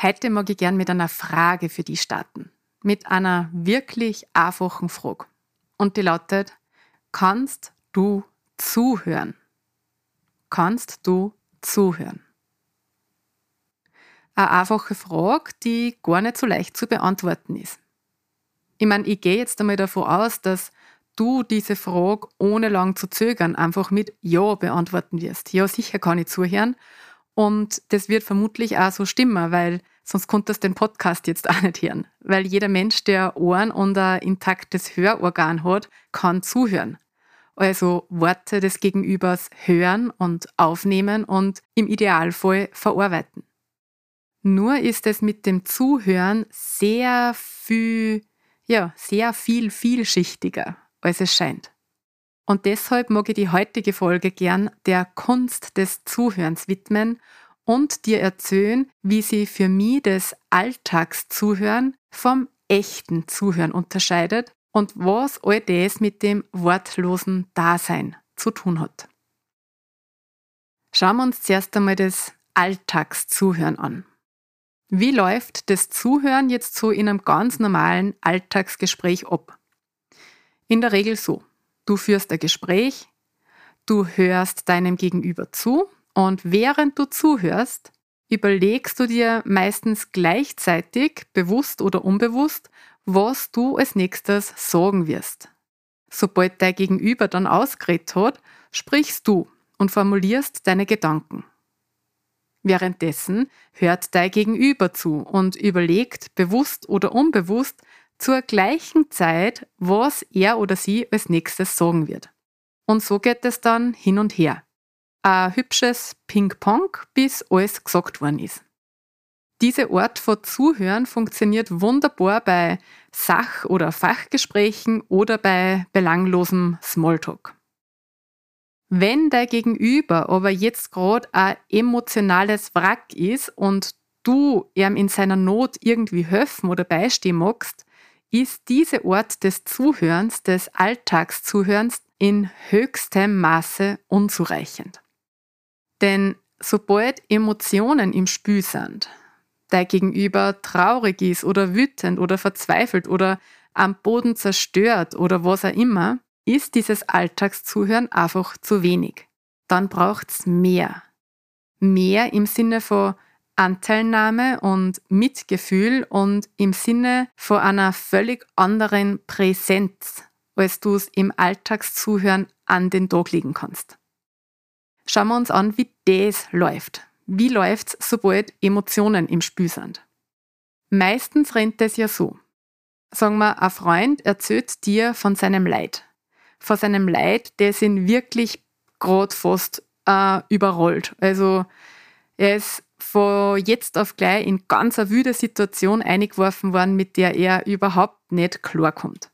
Heute mag ich gern mit einer Frage für die starten. Mit einer wirklich einfachen Frage. Und die lautet, kannst du zuhören? Kannst du zuhören? Eine einfache Frage, die gar nicht so leicht zu beantworten ist. Ich meine, ich gehe jetzt einmal davon aus, dass du diese Frage ohne lang zu zögern einfach mit Ja beantworten wirst. Ja, sicher kann ich zuhören und das wird vermutlich auch so stimmen, weil sonst konntest du den Podcast jetzt auch nicht hören. Weil jeder Mensch, der Ohren und ein intaktes Hörorgan hat, kann zuhören. Also Worte des Gegenübers hören und aufnehmen und im Idealfall verarbeiten. Nur ist es mit dem Zuhören sehr viel, ja, sehr viel vielschichtiger, als es scheint. Und deshalb mag ich die heutige Folge gern der Kunst des Zuhörens widmen und dir erzählen, wie sie für mich das Alltagszuhören vom echten Zuhören unterscheidet und was all das mit dem wortlosen Dasein zu tun hat. Schauen wir uns zuerst einmal das Alltagszuhören an. Wie läuft das Zuhören jetzt so in einem ganz normalen Alltagsgespräch ab? In der Regel so. Du führst ein Gespräch, du hörst deinem Gegenüber zu und während du zuhörst, überlegst du dir meistens gleichzeitig, bewusst oder unbewusst, was du als nächstes sagen wirst. Sobald dein Gegenüber dann ausgeredet hat, sprichst du und formulierst deine Gedanken. Währenddessen hört dein Gegenüber zu und überlegt, bewusst oder unbewusst, zur gleichen Zeit, was er oder sie als nächstes sagen wird. Und so geht es dann hin und her. Ein hübsches Ping-Pong, bis alles gesagt worden ist. Diese Art von Zuhören funktioniert wunderbar bei Sach- oder Fachgesprächen oder bei belanglosem Smalltalk. Wenn dein Gegenüber aber jetzt gerade ein emotionales Wrack ist und du ihm in seiner Not irgendwie helfen oder beistehen magst, ist diese Art des Zuhörens, des Alltagszuhörens in höchstem Maße unzureichend. Denn sobald Emotionen im Spiel sind, dein Gegenüber traurig ist oder wütend oder verzweifelt oder am Boden zerstört oder was auch immer, ist dieses Alltagszuhören einfach zu wenig. Dann braucht's mehr. Mehr im Sinne von Anteilnahme und Mitgefühl und im Sinne von einer völlig anderen Präsenz, als du es im Alltagszuhören an den Tag legen kannst. Schauen wir uns an, wie das läuft. Wie läuft's, sobald Emotionen im Spiel sind? Meistens rennt es ja so. Sagen wir, ein Freund erzählt dir von seinem Leid. Von seinem Leid, das ihn wirklich gerade fast äh, überrollt. Also er ist von jetzt auf gleich in ganz eine wüde Situation eingeworfen worden, mit der er überhaupt nicht klarkommt.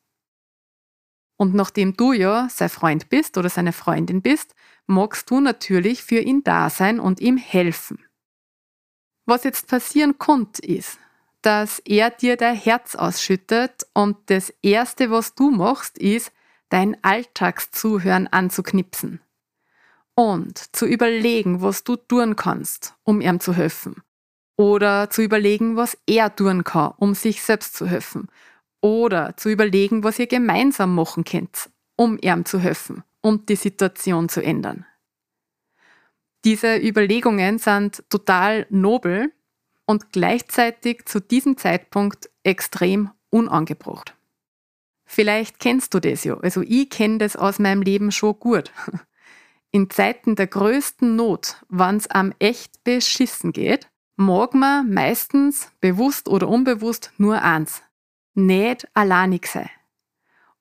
Und nachdem du ja sein Freund bist oder seine Freundin bist, magst du natürlich für ihn da sein und ihm helfen. Was jetzt passieren konnte, ist, dass er dir dein Herz ausschüttet und das Erste, was du machst, ist, dein Alltagszuhören anzuknipsen und zu überlegen, was du tun kannst, um ihm zu helfen. Oder zu überlegen, was er tun kann, um sich selbst zu helfen. Oder zu überlegen, was ihr gemeinsam machen könnt, um ihm zu helfen und die Situation zu ändern. Diese Überlegungen sind total nobel und gleichzeitig zu diesem Zeitpunkt extrem unangebracht. Vielleicht kennst du das ja. Also ich kenne das aus meinem Leben schon gut. In Zeiten der größten Not, wenn es am echt beschissen geht, mag man meistens, bewusst oder unbewusst, nur eins. Nicht alleinig sein.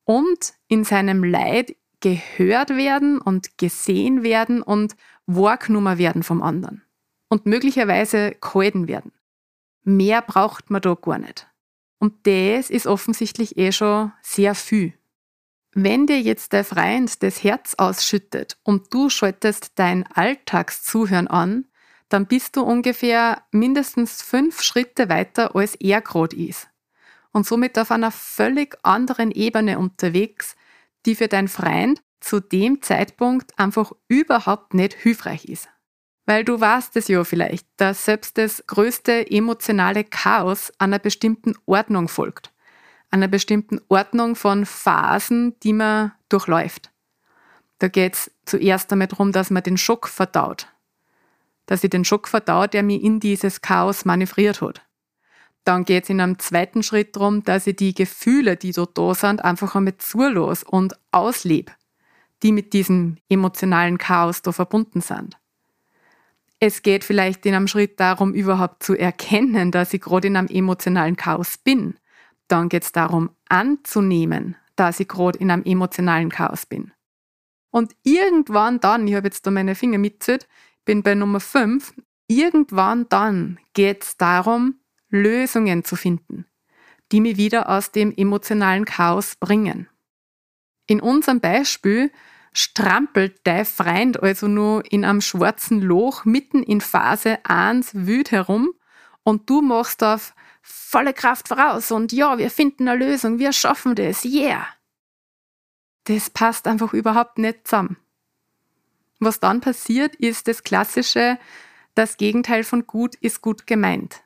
Und in seinem Leid gehört werden und gesehen werden und wahrgenommen werden vom anderen. Und möglicherweise gehalten werden. Mehr braucht man da gar nicht. Und das ist offensichtlich eh schon sehr viel. Wenn dir jetzt der Freund das Herz ausschüttet und du schaltest dein Alltagszuhören an, dann bist du ungefähr mindestens fünf Schritte weiter, als er gerade ist. Und somit auf einer völlig anderen Ebene unterwegs, die für dein Freund zu dem Zeitpunkt einfach überhaupt nicht hilfreich ist. Weil du weißt es ja vielleicht, dass selbst das größte emotionale Chaos einer bestimmten Ordnung folgt. Einer bestimmten Ordnung von Phasen, die man durchläuft. Da geht es zuerst einmal darum, dass man den Schock verdaut. Dass ich den Schock verdaut, der mich in dieses Chaos manövriert hat. Dann geht es in einem zweiten Schritt darum, dass ich die Gefühle, die dort da sind, einfach einmal zulos und auslebe, die mit diesem emotionalen Chaos da verbunden sind. Es geht vielleicht in einem Schritt darum, überhaupt zu erkennen, dass ich gerade in einem emotionalen Chaos bin. Dann geht es darum, anzunehmen, dass ich gerade in einem emotionalen Chaos bin. Und irgendwann dann, ich habe jetzt da meine Finger mitzählt, bin bei Nummer 5, irgendwann dann geht es darum, Lösungen zu finden, die mich wieder aus dem emotionalen Chaos bringen. In unserem Beispiel strampelt dein Freund also nur in einem schwarzen Loch mitten in Phase 1 wüt herum und du machst auf volle Kraft voraus und ja, wir finden eine Lösung, wir schaffen das, yeah. Das passt einfach überhaupt nicht zusammen. Was dann passiert, ist das klassische, das Gegenteil von gut ist gut gemeint.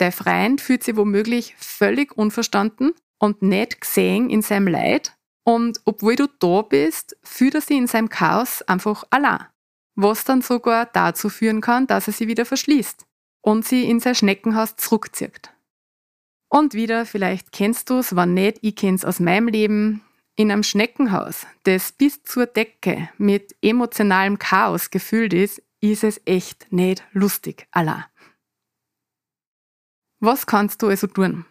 Der Freund fühlt sich womöglich völlig unverstanden und nicht gesehen in seinem Leid und obwohl du da bist, fühlt er sich in seinem Chaos einfach allein. Was dann sogar dazu führen kann, dass er sie wieder verschließt und sie in sein Schneckenhaus zurückzieht. Und wieder, vielleicht kennst du es, wenn nicht, ich kenn's aus meinem Leben, in einem Schneckenhaus, das bis zur Decke mit emotionalem Chaos gefüllt ist, ist es echt nicht lustig, allein. Was kannst du also tun?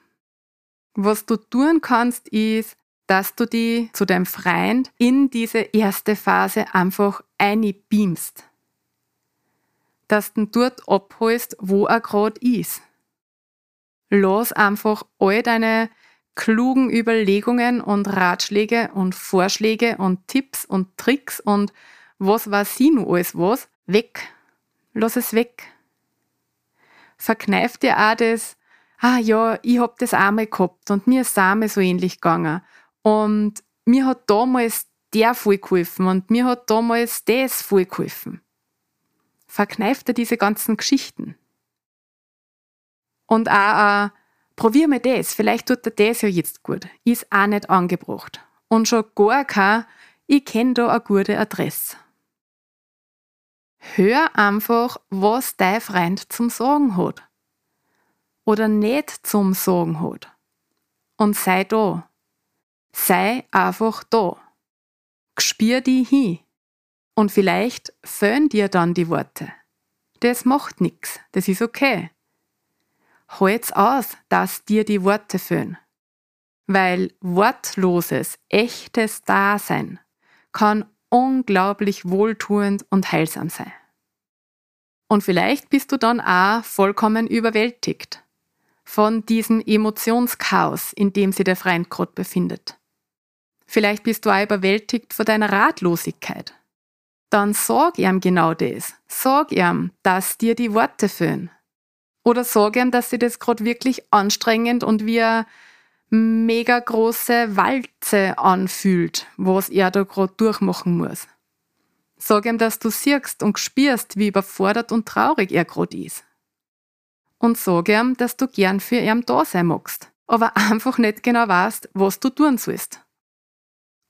Was du tun kannst, ist dass du die zu deinem Freund in diese erste Phase einfach einbeamst. Dass du ihn dort abholst, wo er gerade ist. Lass einfach all deine klugen Überlegungen und Ratschläge und Vorschläge und Tipps und Tricks und was weiß sie nur alles was, weg. Lass es weg. Verkneif dir auch das, ah ja, ich hab das einmal gehabt und mir ist es so ähnlich gegangen und mir hat damals der voll geholfen und mir hat damals das voll geholfen. Verkneift er diese ganzen Geschichten. Und auch, äh, probier mal das, vielleicht tut er das ja jetzt gut. Ist auch nicht angebracht. Und schon gar kein, ich kenne da eine gute Adresse. Hör einfach, was dein Freund zum Sagen hat. Oder nicht zum Sagen hat. Und sei da. Sei einfach da. Gspür die hin. Und vielleicht fehlen dir dann die Worte. Das macht nix, das ist okay. Halt's aus, dass dir die Worte fehlen. Weil wortloses, echtes Dasein kann unglaublich wohltuend und heilsam sein. Und vielleicht bist du dann auch vollkommen überwältigt von diesem Emotionschaos, in dem sich der Freund gerade befindet. Vielleicht bist du auch überwältigt von deiner Ratlosigkeit. Dann sag ihm genau das. Sag ihm, dass dir die Worte fehlen. Oder sag ihm, dass sie das gerade wirklich anstrengend und wie eine mega große Walze anfühlt, was er da gerade durchmachen muss. Sag ihm, dass du siehst und spürst, wie überfordert und traurig er gerade ist. Und sag ihm, dass du gern für ihn da sein magst, aber einfach nicht genau weißt, was du tun sollst.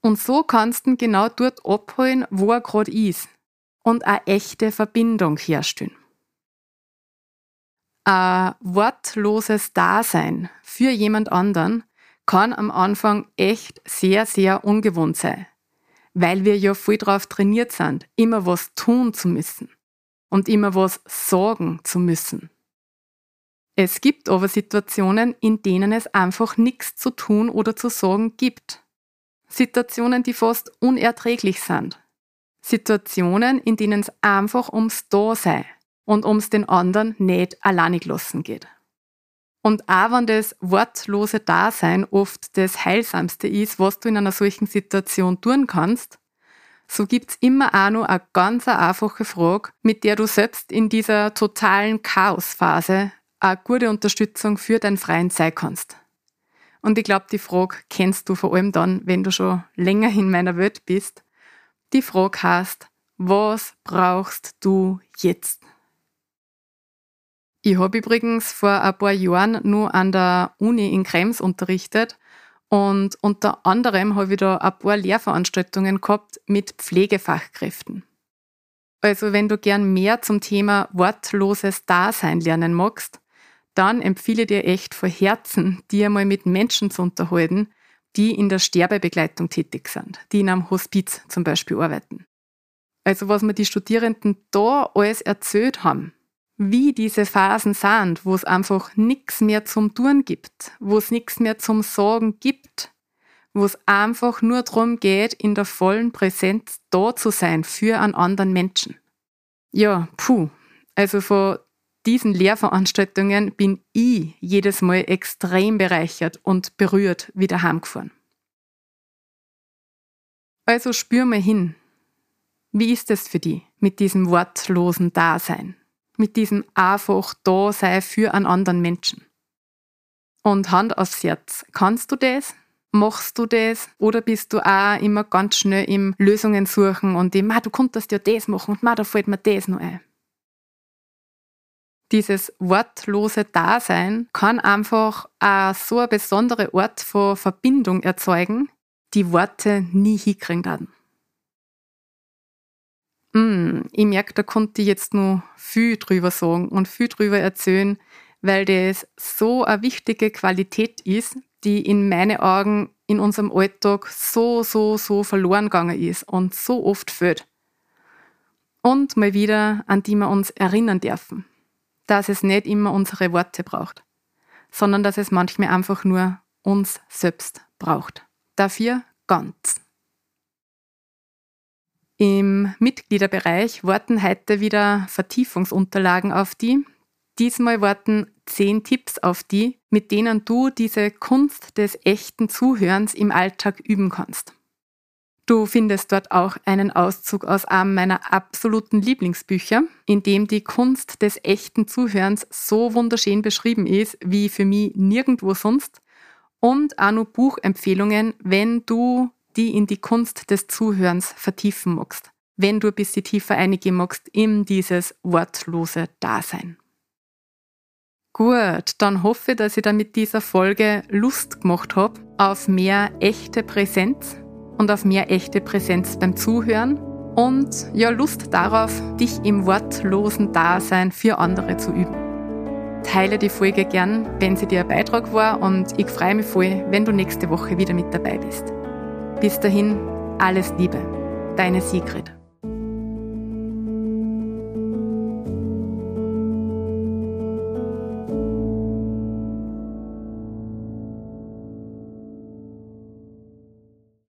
Und so kannst du ihn genau dort abholen, wo er gerade ist und eine echte Verbindung herstellen. Ein wortloses Dasein für jemand anderen kann am Anfang echt sehr, sehr ungewohnt sein, weil wir ja voll drauf trainiert sind, immer was tun zu müssen und immer was sagen zu müssen. Es gibt aber Situationen, in denen es einfach nichts zu tun oder zu sagen gibt. Situationen, die fast unerträglich sind. Situationen, in denen es einfach ums Dasein und ums den anderen nicht alleinig lassen geht. Und auch wenn das wortlose Dasein oft das Heilsamste ist, was du in einer solchen Situation tun kannst, so gibt's immer auch noch eine ganz einfache Frage, mit der du selbst in dieser totalen Chaosphase eine gute Unterstützung für deinen freien sein kannst. Und ich glaube, die Frage kennst du vor allem dann, wenn du schon länger in meiner Welt bist. Die Frage heißt, was brauchst du jetzt? Ich habe übrigens vor ein paar Jahren nur an der Uni in Krems unterrichtet und unter anderem habe ich da ein paar Lehrveranstaltungen gehabt mit Pflegefachkräften. Also wenn du gern mehr zum Thema wortloses Dasein lernen magst, dann empfehle ich dir echt von Herzen, dir einmal mit Menschen zu unterhalten, die in der Sterbebegleitung tätig sind, die in einem Hospiz zum Beispiel arbeiten. Also was mir die Studierenden da alles erzählt haben, wie diese Phasen sind, wo es einfach nichts mehr zum Tun gibt, wo es nichts mehr zum Sorgen gibt, wo es einfach nur darum geht, in der vollen Präsenz da zu sein für einen anderen Menschen. Ja, puh. Also von diesen Lehrveranstaltungen bin ich jedes Mal extrem bereichert und berührt wieder heimgefahren. Also spür mal hin. Wie ist es für dich mit diesem wortlosen Dasein? Mit diesem einfach Dasein für einen anderen Menschen? Und Hand aufs Herz, kannst du das? Machst du das? Oder bist du auch immer ganz schnell im Lösungen suchen und im, du konntest ja das machen und da fällt mir das noch ein. Dieses wortlose Dasein kann einfach auch so eine besondere Art von Verbindung erzeugen, die Worte nie hinkriegen werden. Mm, ich merke, da konnte ich jetzt nur viel drüber sagen und viel drüber erzählen, weil das so eine wichtige Qualität ist, die in meinen Augen in unserem Alltag so, so, so verloren gegangen ist und so oft fehlt. Und mal wieder, an die wir uns erinnern dürfen dass es nicht immer unsere Worte braucht, sondern dass es manchmal einfach nur uns selbst braucht. Dafür ganz. Im Mitgliederbereich warten heute wieder Vertiefungsunterlagen auf die. Diesmal warten zehn Tipps auf die, mit denen du diese Kunst des echten Zuhörens im Alltag üben kannst. Du findest dort auch einen Auszug aus einem meiner absoluten Lieblingsbücher, in dem die Kunst des echten Zuhörens so wunderschön beschrieben ist, wie für mich nirgendwo sonst. Und auch noch Buchempfehlungen, wenn du die in die Kunst des Zuhörens vertiefen magst. Wenn du ein bisschen tiefer eingehen magst in dieses wortlose Dasein. Gut, dann hoffe dass ich da mit dieser Folge Lust gemacht habe auf mehr echte Präsenz und auf mehr echte Präsenz beim Zuhören und ja Lust darauf, dich im wortlosen Dasein für andere zu üben. Teile die Folge gern, wenn sie dir ein Beitrag war und ich freue mich voll, wenn du nächste Woche wieder mit dabei bist. Bis dahin, alles Liebe, deine Sigrid.